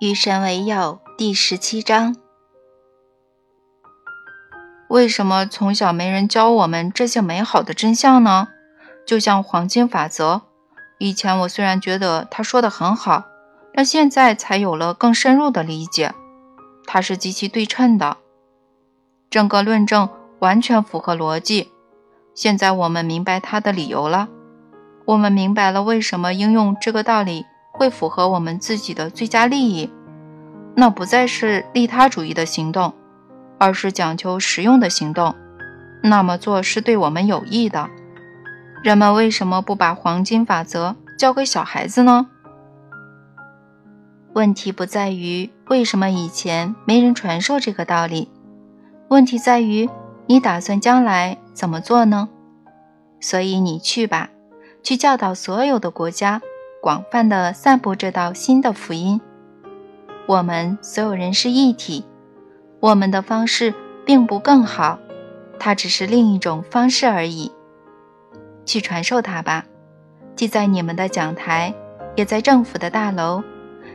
与神为友第十七章：为什么从小没人教我们这些美好的真相呢？就像黄金法则，以前我虽然觉得他说的很好，但现在才有了更深入的理解。它是极其对称的，整个论证完全符合逻辑。现在我们明白它的理由了，我们明白了为什么应用这个道理。会符合我们自己的最佳利益，那不再是利他主义的行动，而是讲求实用的行动。那么做是对我们有益的。人们为什么不把黄金法则教给小孩子呢？问题不在于为什么以前没人传授这个道理，问题在于你打算将来怎么做呢？所以你去吧，去教导所有的国家。广泛的散布这道新的福音。我们所有人是一体，我们的方式并不更好，它只是另一种方式而已。去传授它吧，既在你们的讲台，也在政府的大楼；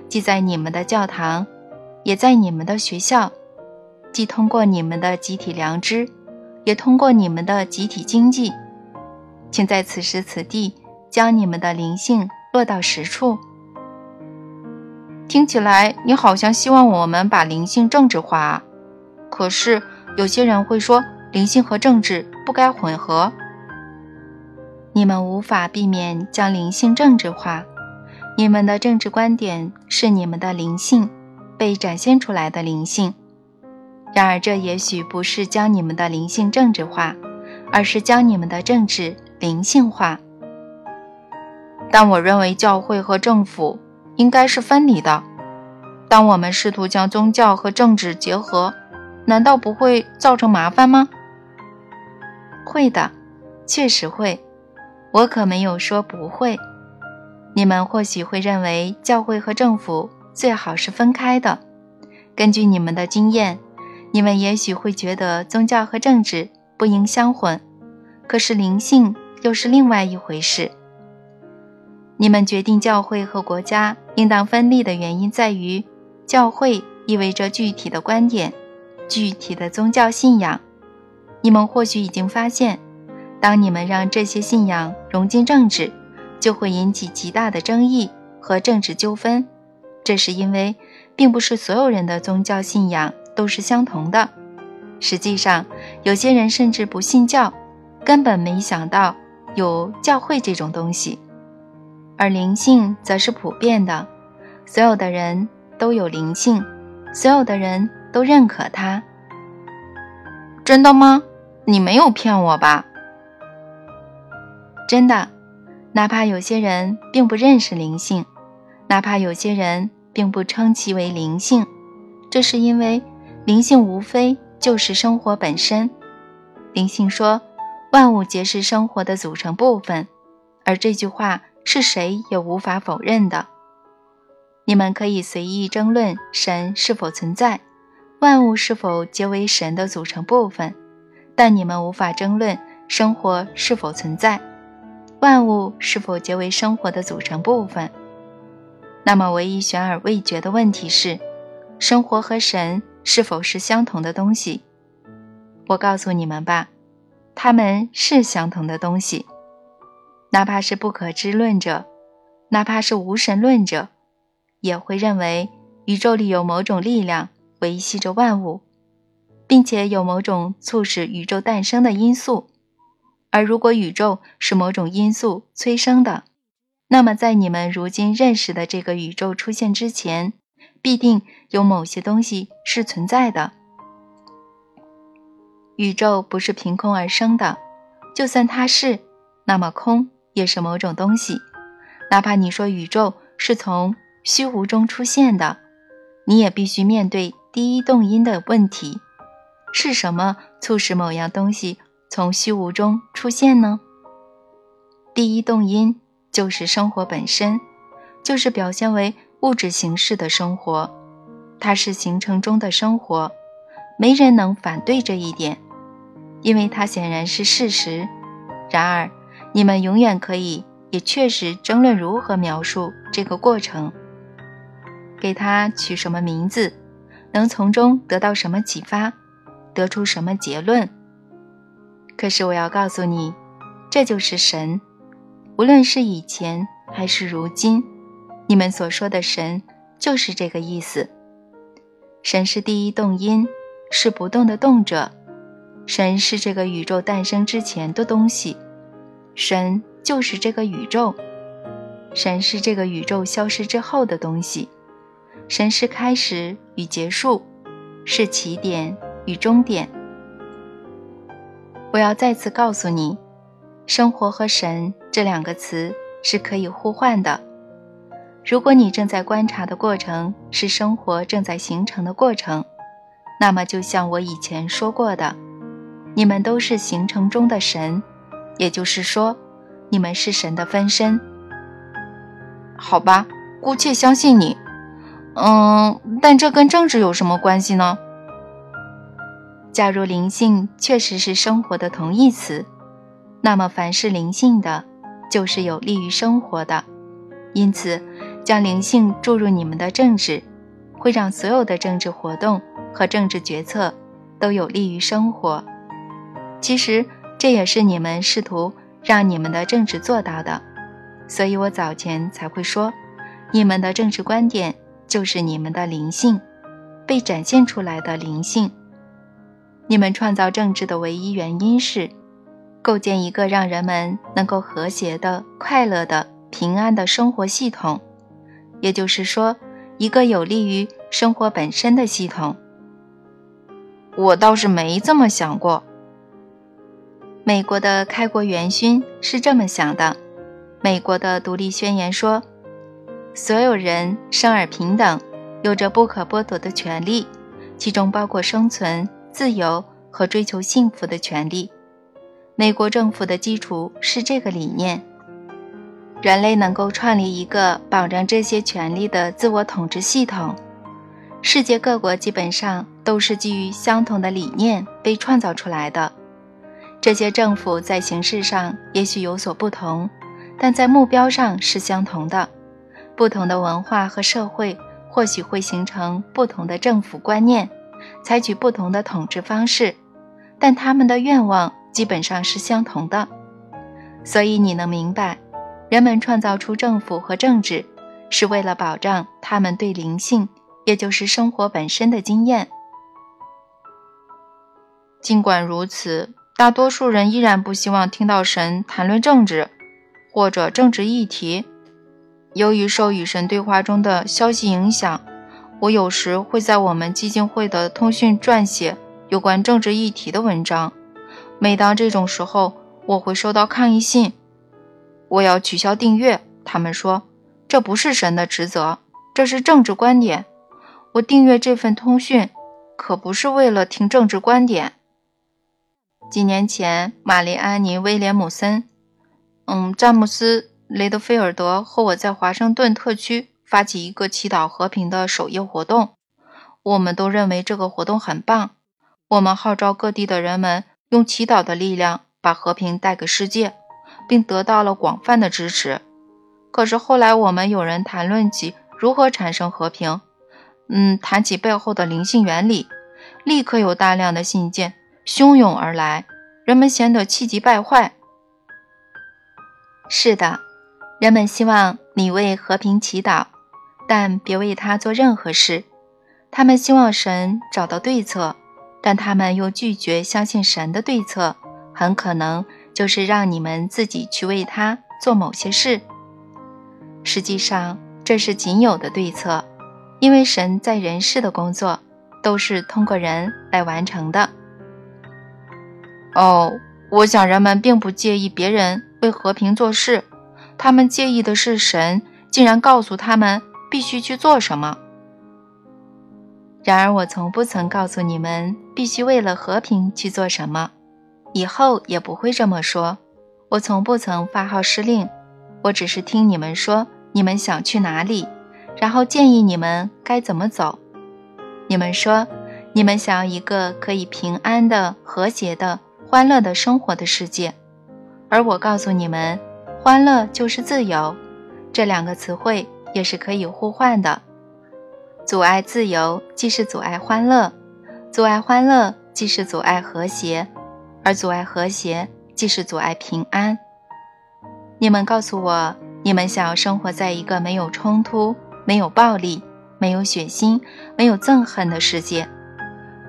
既在你们的教堂，也在你们的学校；既通过你们的集体良知，也通过你们的集体经济。请在此时此地将你们的灵性。落到实处，听起来你好像希望我们把灵性政治化。可是有些人会说，灵性和政治不该混合。你们无法避免将灵性政治化。你们的政治观点是你们的灵性被展现出来的灵性。然而，这也许不是将你们的灵性政治化，而是将你们的政治灵性化。但我认为教会和政府应该是分离的。当我们试图将宗教和政治结合，难道不会造成麻烦吗？会的，确实会。我可没有说不会。你们或许会认为教会和政府最好是分开的。根据你们的经验，你们也许会觉得宗教和政治不应相混。可是灵性又是另外一回事。你们决定教会和国家应当分立的原因在于，教会意味着具体的观点、具体的宗教信仰。你们或许已经发现，当你们让这些信仰融进政治，就会引起极大的争议和政治纠纷。这是因为，并不是所有人的宗教信仰都是相同的。实际上，有些人甚至不信教，根本没想到有教会这种东西。而灵性则是普遍的，所有的人都有灵性，所有的人都认可它。真的吗？你没有骗我吧？真的，哪怕有些人并不认识灵性，哪怕有些人并不称其为灵性，这是因为灵性无非就是生活本身。灵性说，万物皆是生活的组成部分，而这句话。是谁也无法否认的。你们可以随意争论神是否存在，万物是否皆为神的组成部分，但你们无法争论生活是否存在，万物是否皆为生活的组成部分。那么，唯一悬而未决的问题是：生活和神是否是相同的东西？我告诉你们吧，它们是相同的东西。哪怕是不可知论者，哪怕是无神论者，也会认为宇宙里有某种力量维系着万物，并且有某种促使宇宙诞生的因素。而如果宇宙是某种因素催生的，那么在你们如今认识的这个宇宙出现之前，必定有某些东西是存在的。宇宙不是凭空而生的，就算它是，那么空。也是某种东西，哪怕你说宇宙是从虚无中出现的，你也必须面对第一动因的问题：是什么促使某样东西从虚无中出现呢？第一动因就是生活本身，就是表现为物质形式的生活，它是形成中的生活，没人能反对这一点，因为它显然是事实。然而。你们永远可以，也确实争论如何描述这个过程。给它取什么名字，能从中得到什么启发，得出什么结论。可是我要告诉你，这就是神。无论是以前还是如今，你们所说的神就是这个意思。神是第一动因，是不动的动者。神是这个宇宙诞生之前的东西，神就是这个宇宙。神是这个宇宙消失之后的东西，神是开始与结束，是起点与终点。我要再次告诉你，生活和神这两个词是可以互换的。如果你正在观察的过程是生活正在形成的过程，那么就像我以前说过的。你们都是形成中的神，也就是说，你们是神的分身。好吧，姑且相信你。嗯，但这跟政治有什么关系呢？假如灵性确实是生活的同义词，那么凡是灵性的，就是有利于生活的。因此，将灵性注入你们的政治，会让所有的政治活动和政治决策都有利于生活。其实这也是你们试图让你们的政治做到的，所以我早前才会说，你们的政治观点就是你们的灵性被展现出来的灵性。你们创造政治的唯一原因是构建一个让人们能够和谐的、快乐的、平安的生活系统，也就是说，一个有利于生活本身的系统。我倒是没这么想过。美国的开国元勋是这么想的：美国的独立宣言说，所有人生而平等，有着不可剥夺的权利，其中包括生存、自由和追求幸福的权利。美国政府的基础是这个理念：人类能够创立一个保障这些权利的自我统治系统。世界各国基本上都是基于相同的理念被创造出来的。这些政府在形式上也许有所不同，但在目标上是相同的。不同的文化和社会或许会形成不同的政府观念，采取不同的统治方式，但他们的愿望基本上是相同的。所以你能明白，人们创造出政府和政治，是为了保障他们对灵性，也就是生活本身的经验。尽管如此。大多数人依然不希望听到神谈论政治或者政治议题。由于受与神对话中的消息影响，我有时会在我们基金会的通讯撰写有关政治议题的文章。每当这种时候，我会收到抗议信。我要取消订阅。他们说这不是神的职责，这是政治观点。我订阅这份通讯，可不是为了听政治观点。几年前，玛丽安妮·威廉姆森，嗯，詹姆斯·雷德菲尔德和我在华盛顿特区发起一个祈祷和平的守夜活动。我们都认为这个活动很棒。我们号召各地的人们用祈祷的力量把和平带给世界，并得到了广泛的支持。可是后来，我们有人谈论起如何产生和平，嗯，谈起背后的灵性原理，立刻有大量的信件。汹涌而来，人们显得气急败坏。是的，人们希望你为和平祈祷，但别为他做任何事。他们希望神找到对策，但他们又拒绝相信神的对策，很可能就是让你们自己去为他做某些事。实际上，这是仅有的对策，因为神在人世的工作都是通过人来完成的。哦，我想人们并不介意别人为和平做事，他们介意的是神竟然告诉他们必须去做什么。然而，我从不曾告诉你们必须为了和平去做什么，以后也不会这么说。我从不曾发号施令，我只是听你们说你们想去哪里，然后建议你们该怎么走。你们说你们想要一个可以平安的、和谐的。欢乐的生活的世界，而我告诉你们，欢乐就是自由，这两个词汇也是可以互换的。阻碍自由既是阻碍欢乐，阻碍欢乐既是阻碍和谐，而阻碍和谐既是阻碍平安。你们告诉我，你们想要生活在一个没有冲突、没有暴力、没有血腥、没有憎恨的世界，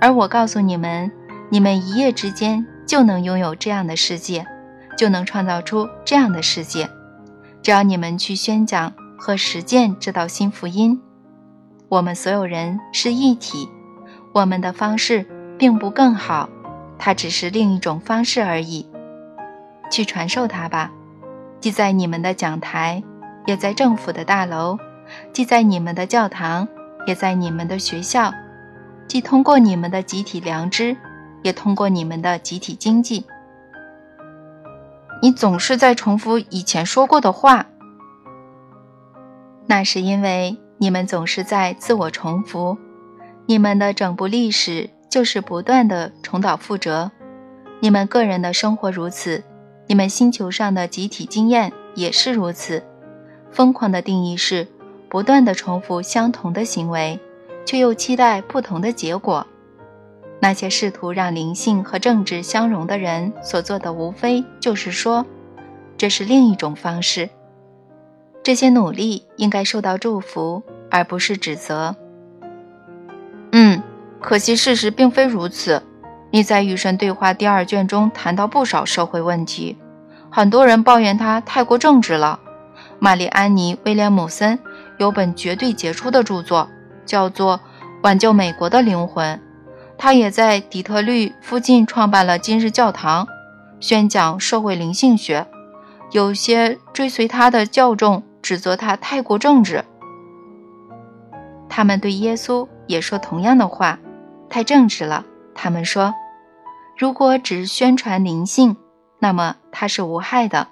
而我告诉你们，你们一夜之间就能拥有这样的世界，就能创造出这样的世界。只要你们去宣讲和实践这道新福音，我们所有人是一体。我们的方式并不更好，它只是另一种方式而已。去传授它吧，既在你们的讲台，也在政府的大楼；既在你们的教堂，也在你们的学校；既通过你们的集体良知，也通过你们的集体经济。你总是在重复以前说过的话，那是因为你们总是在自我重复。你们的整部历史就是不断的重蹈覆辙。你们个人的生活如此，你们星球上的集体经验也是如此。疯狂的定义是不断的重复相同的行为，却又期待不同的结果。那些试图让灵性和政治相融的人所做的，无非就是说，这是另一种方式。这些努力应该受到祝福，而不是指责。嗯，可惜事实并非如此。你在《与神对话》第二卷中谈到不少社会问题，很多人抱怨他太过政治了。玛丽安妮·威廉姆森有本绝对杰出的著作，叫做《挽救美国的灵魂》。他也在底特律附近创办了今日教堂，宣讲社会灵性学。有些追随他的教众指责他太过政治。他们对耶稣也说同样的话，太正直了。他们说，如果只宣传灵性，那么他是无害的。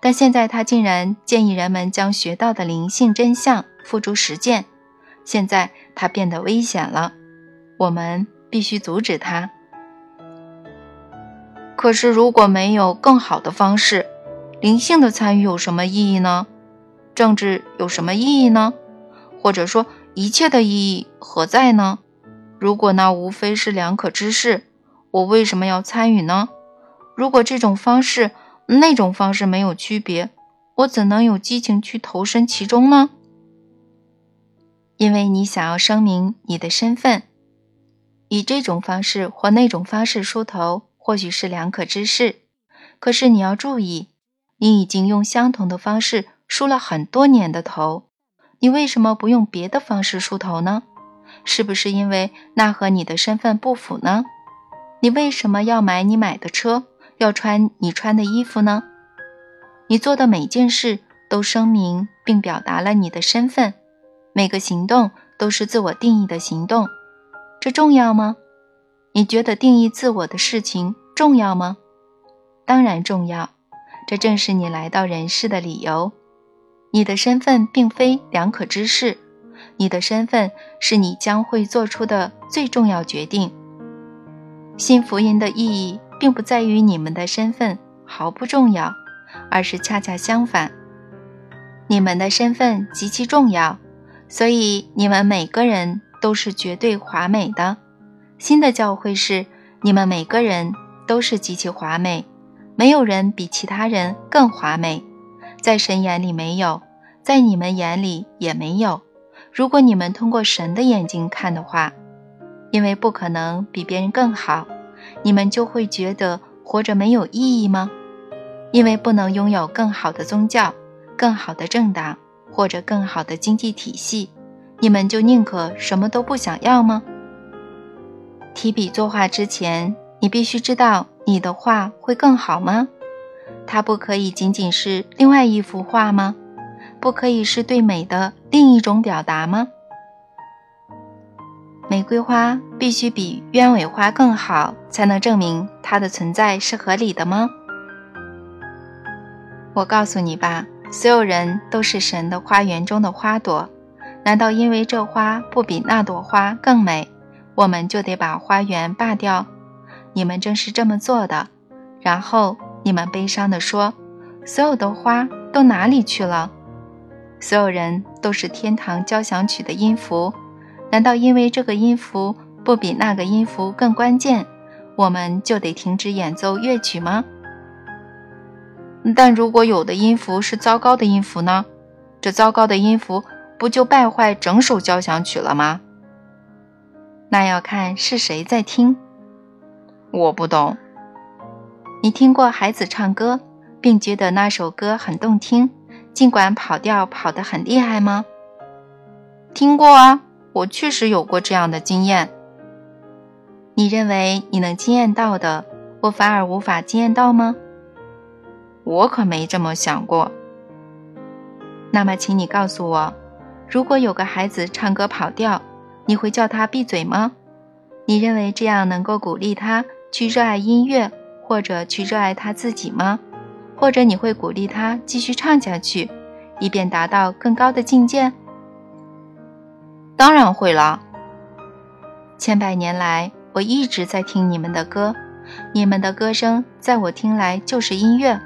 但现在他竟然建议人们将学到的灵性真相付诸实践。现在他变得危险了。我们。必须阻止他。可是，如果没有更好的方式，灵性的参与有什么意义呢？政治有什么意义呢？或者说，一切的意义何在呢？如果那无非是两可之事，我为什么要参与呢？如果这种方式、那种方式没有区别，我怎能有激情去投身其中呢？因为你想要声明你的身份。以这种方式或那种方式梳头，或许是两可之事。可是你要注意，你已经用相同的方式梳了很多年的头，你为什么不用别的方式梳头呢？是不是因为那和你的身份不符呢？你为什么要买你买的车，要穿你穿的衣服呢？你做的每件事都声明并表达了你的身份，每个行动都是自我定义的行动。这重要吗？你觉得定义自我的事情重要吗？当然重要，这正是你来到人世的理由。你的身份并非两可之事，你的身份是你将会做出的最重要决定。新福音的意义并不在于你们的身份毫不重要，而是恰恰相反，你们的身份极其重要，所以你们每个人。都是绝对华美的。新的教会是你们每个人都是极其华美，没有人比其他人更华美。在神眼里没有，在你们眼里也没有。如果你们通过神的眼睛看的话，因为不可能比别人更好，你们就会觉得活着没有意义吗？因为不能拥有更好的宗教、更好的政党或者更好的经济体系。你们就宁可什么都不想要吗？提笔作画之前，你必须知道你的画会更好吗？它不可以仅仅是另外一幅画吗？不可以是对美的另一种表达吗？玫瑰花必须比鸢尾花更好，才能证明它的存在是合理的吗？我告诉你吧，所有人都是神的花园中的花朵。难道因为这花不比那朵花更美，我们就得把花园罢掉？你们正是这么做的。然后你们悲伤地说：“所有的花都哪里去了？”所有人都是天堂交响曲的音符，难道因为这个音符不比那个音符更关键，我们就得停止演奏乐曲吗？但如果有的音符是糟糕的音符呢？这糟糕的音符不就败坏整首交响曲了吗？那要看是谁在听。我不懂。你听过孩子唱歌，并觉得那首歌很动听，尽管跑调跑得很厉害吗？听过啊，我确实有过这样的经验。你认为你能惊艳到的，我反而无法惊艳到吗？我可没这么想过。那么，请你告诉我，如果有个孩子唱歌跑调，你会叫他闭嘴吗？你认为这样能够鼓励他去热爱音乐，或者去热爱他自己吗？或者你会鼓励他继续唱下去，以便达到更高的境界？当然会了。千百年来，我一直在听你们的歌，你们的歌声在我听来就是音乐。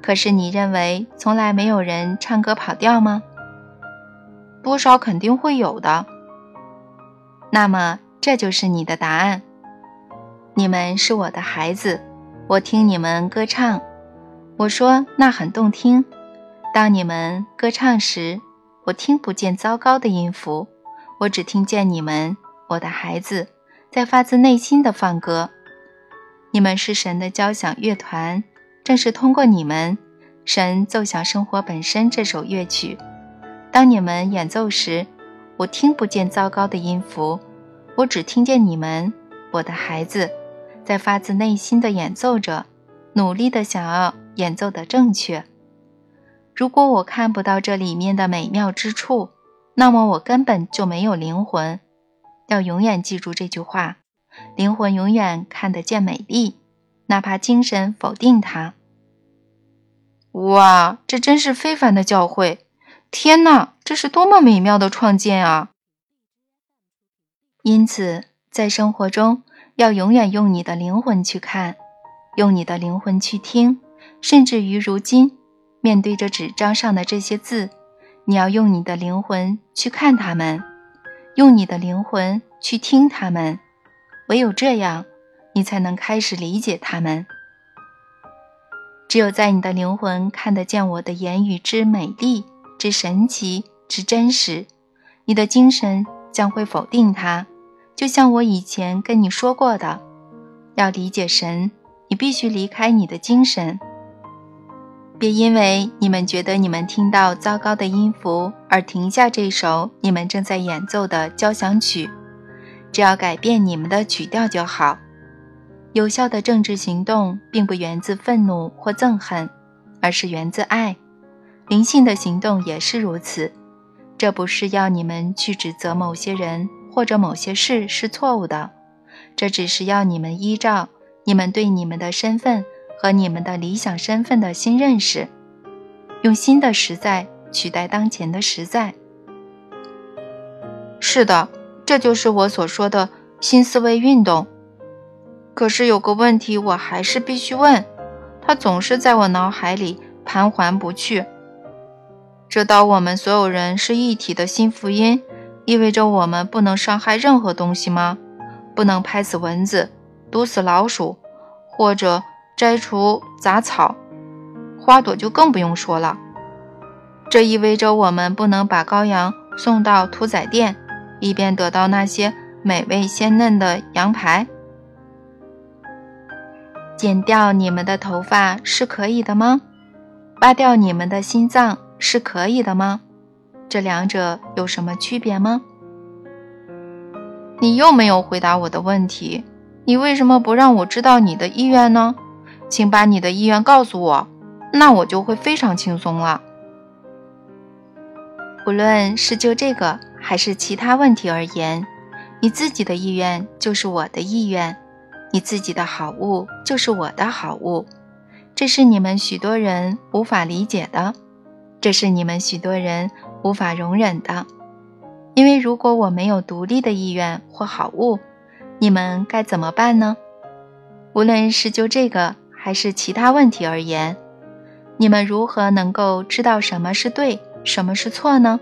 可是你认为从来没有人唱歌跑调吗？多少肯定会有的。那么这就是你的答案。你们是我的孩子，我听你们歌唱，我说那很动听。当你们歌唱时，我听不见糟糕的音符，我只听见你们，我的孩子，在发自内心的放歌。你们是神的交响乐团。正是通过你们，神奏响生活本身这首乐曲。当你们演奏时，我听不见糟糕的音符，我只听见你们，我的孩子，在发自内心的演奏着，努力的想要演奏的正确。如果我看不到这里面的美妙之处，那么我根本就没有灵魂。要永远记住这句话：灵魂永远看得见美丽。哪怕精神否定它。哇，这真是非凡的教诲！天哪，这是多么美妙的创建啊！因此，在生活中要永远用你的灵魂去看，用你的灵魂去听，甚至于如今面对着纸张上的这些字，你要用你的灵魂去看它们，用你的灵魂去听它们。唯有这样。你才能开始理解他们。只有在你的灵魂看得见我的言语之美丽、之神奇、之真实，你的精神将会否定它。就像我以前跟你说过的，要理解神，你必须离开你的精神。别因为你们觉得你们听到糟糕的音符而停下这首你们正在演奏的交响曲。只要改变你们的曲调就好。有效的政治行动并不源自愤怒或憎恨，而是源自爱。灵性的行动也是如此。这不是要你们去指责某些人或者某些事是错误的，这只是要你们依照你们对你们的身份和你们的理想身份的新认识，用新的实在取代当前的实在。是的，这就是我所说的新思维运动。可是有个问题，我还是必须问，它总是在我脑海里盘桓不去。这道我们所有人是一体的新福音，意味着我们不能伤害任何东西吗？不能拍死蚊子、毒死老鼠，或者摘除杂草，花朵就更不用说了。这意味着我们不能把羔羊送到屠宰店，以便得到那些美味鲜嫩的羊排。剪掉你们的头发是可以的吗？挖掉你们的心脏是可以的吗？这两者有什么区别吗？你又没有回答我的问题。你为什么不让我知道你的意愿呢？请把你的意愿告诉我，那我就会非常轻松了。无论是就这个还是其他问题而言，你自己的意愿就是我的意愿。你自己的好物就是我的好物，这是你们许多人无法理解的，这是你们许多人无法容忍的。因为如果我没有独立的意愿或好物，你们该怎么办呢？无论是就这个还是其他问题而言，你们如何能够知道什么是对，什么是错呢？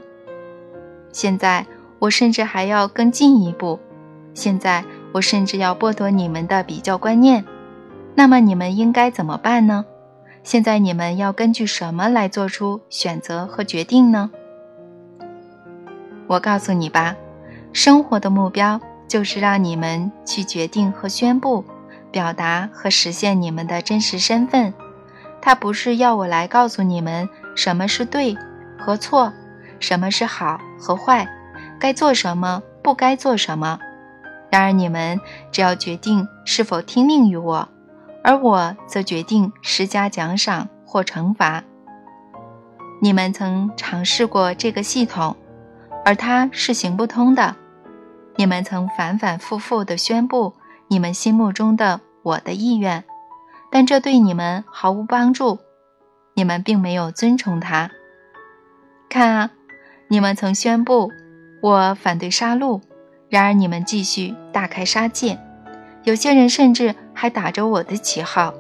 现在我甚至还要更进一步。现在，我甚至要剥夺你们的比较观念。那么，你们应该怎么办呢？现在，你们要根据什么来做出选择和决定呢？我告诉你吧，生活的目标就是让你们去决定和宣布、表达和实现你们的真实身份。它不是要我来告诉你们什么是对和错，什么是好和坏，该做什么，不该做什么。然而，你们只要决定是否听命于我，而我则决定施加奖赏或惩罚。你们曾尝试过这个系统，而它是行不通的。你们曾反反复复地宣布你们心目中的我的意愿，但这对你们毫无帮助。你们并没有遵从它。看啊，你们曾宣布我反对杀戮。然而，你们继续大开杀戒，有些人甚至还打着我的旗号。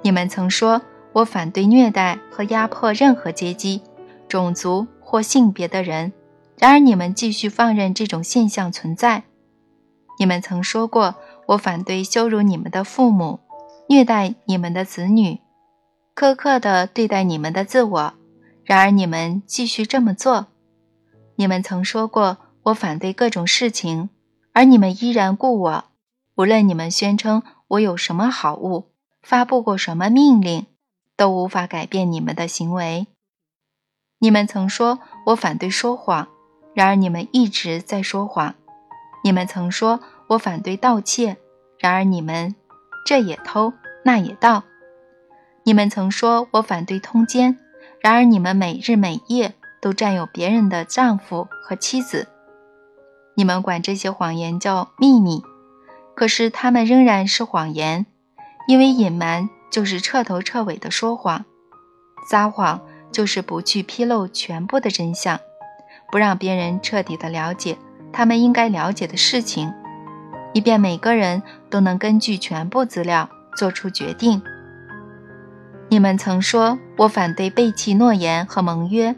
你们曾说我反对虐待和压迫任何阶级、种族或性别的人，然而你们继续放任这种现象存在。你们曾说过我反对羞辱你们的父母、虐待你们的子女、苛刻地对待你们的自我，然而你们继续这么做。你们曾说过。我反对各种事情，而你们依然雇我。无论你们宣称我有什么好物，发布过什么命令，都无法改变你们的行为。你们曾说我反对说谎，然而你们一直在说谎。你们曾说我反对盗窃，然而你们这也偷那也盗。你们曾说我反对通奸，然而你们每日每夜都占有别人的丈夫和妻子。你们管这些谎言叫秘密，可是他们仍然是谎言，因为隐瞒就是彻头彻尾的说谎，撒谎就是不去披露全部的真相，不让别人彻底的了解他们应该了解的事情，以便每个人都能根据全部资料做出决定。你们曾说我反对背弃诺言和盟约，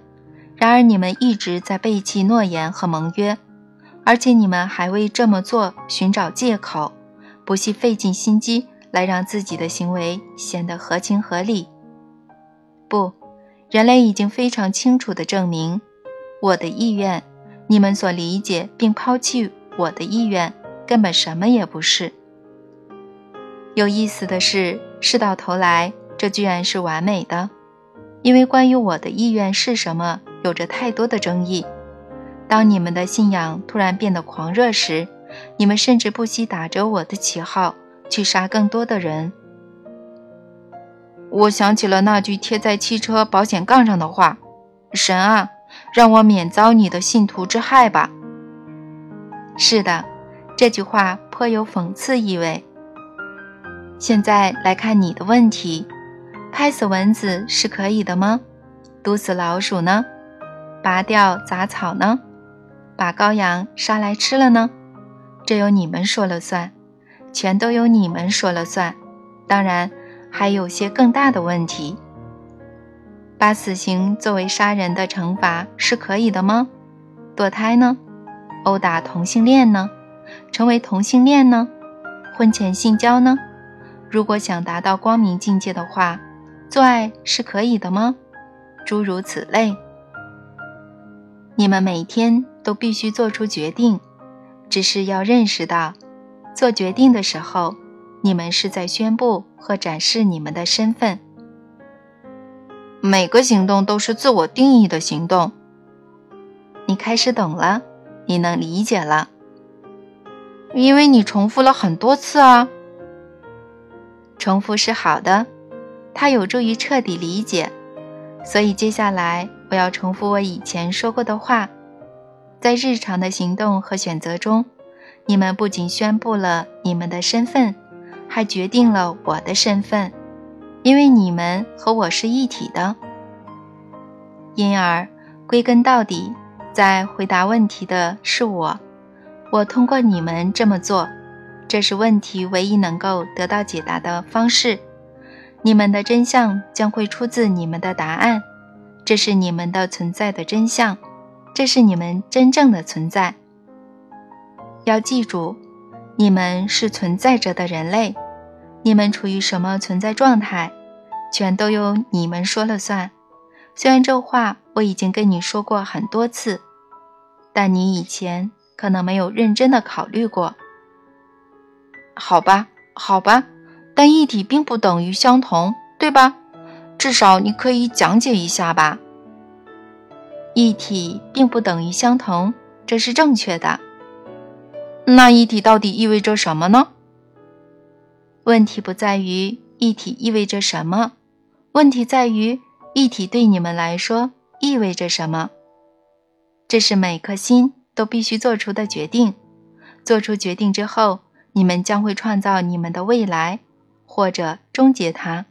然而你们一直在背弃诺言和盟约。而且你们还为这么做寻找借口，不惜费尽心机来让自己的行为显得合情合理。不，人类已经非常清楚地证明，我的意愿，你们所理解并抛弃我的意愿，根本什么也不是。有意思的是，事到头来，这居然是完美的，因为关于我的意愿是什么，有着太多的争议。当你们的信仰突然变得狂热时，你们甚至不惜打着我的旗号去杀更多的人。我想起了那句贴在汽车保险杠上的话：“神啊，让我免遭你的信徒之害吧。”是的，这句话颇有讽刺意味。现在来看你的问题：拍死蚊子是可以的吗？毒死老鼠呢？拔掉杂草呢？把羔羊杀来吃了呢？这由你们说了算，全都由你们说了算。当然，还有些更大的问题。把死刑作为杀人的惩罚是可以的吗？堕胎呢？殴打同性恋呢？成为同性恋呢？婚前性交呢？如果想达到光明境界的话，做爱是可以的吗？诸如此类。你们每天都必须做出决定，只是要认识到，做决定的时候，你们是在宣布和展示你们的身份。每个行动都是自我定义的行动。你开始懂了，你能理解了，因为你重复了很多次啊。重复是好的，它有助于彻底理解。所以接下来。我要重复我以前说过的话，在日常的行动和选择中，你们不仅宣布了你们的身份，还决定了我的身份，因为你们和我是一体的。因而，归根到底，在回答问题的是我。我通过你们这么做，这是问题唯一能够得到解答的方式。你们的真相将会出自你们的答案。这是你们的存在的真相，这是你们真正的存在。要记住，你们是存在着的人类，你们处于什么存在状态，全都由你们说了算。虽然这话我已经跟你说过很多次，但你以前可能没有认真的考虑过。好吧，好吧，但一体并不等于相同，对吧？至少你可以讲解一下吧。一体并不等于相同，这是正确的。那一体到底意味着什么呢？问题不在于一体意味着什么，问题在于一体对你们来说意味着什么。这是每颗心都必须做出的决定。做出决定之后。你们将会创造你们的未来，或者终结它。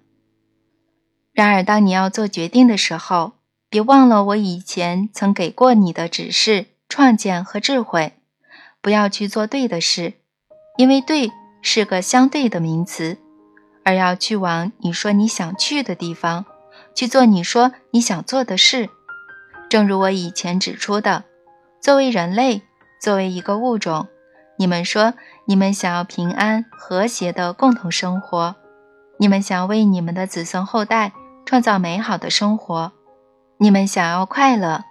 然而，当你要做决定的时候，别忘了我以前曾给过你的指示、创建和智慧。不要去做对的事，因为对是个相对的名词，而要去往你说你想去的地方，去做你说你想做的事。正如我以前指出的，作为人类，作为一个物种。你们说，你们想要平安和谐的共同生活，你们想为你们的子孙后代创造美好的生活，你们想要快乐。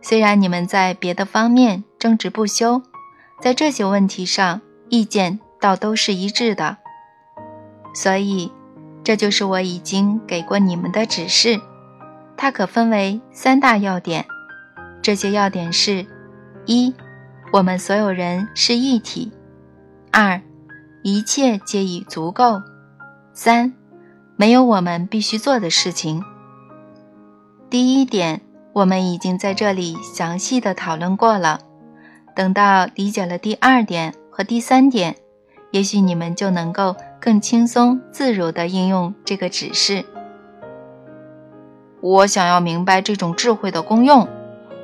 虽然你们在别的方面争执不休，在这些问题上意见倒都是一致的。所以，这就是我已经给过你们的指示。它可分为三大要点，这些要点是：一。我们所有人是一体。二，一切皆已足够。三，没有我们必须做的事情。第一点，我们已经在这里详细的讨论过了。等到理解了第二点和第三点，也许你们就能够更轻松自如地应用这个指示。我想要明白这种智慧的功用，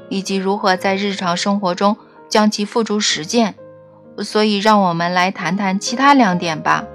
以及如何在日常生活中。将其付诸实践，所以让我们来谈谈其他两点吧。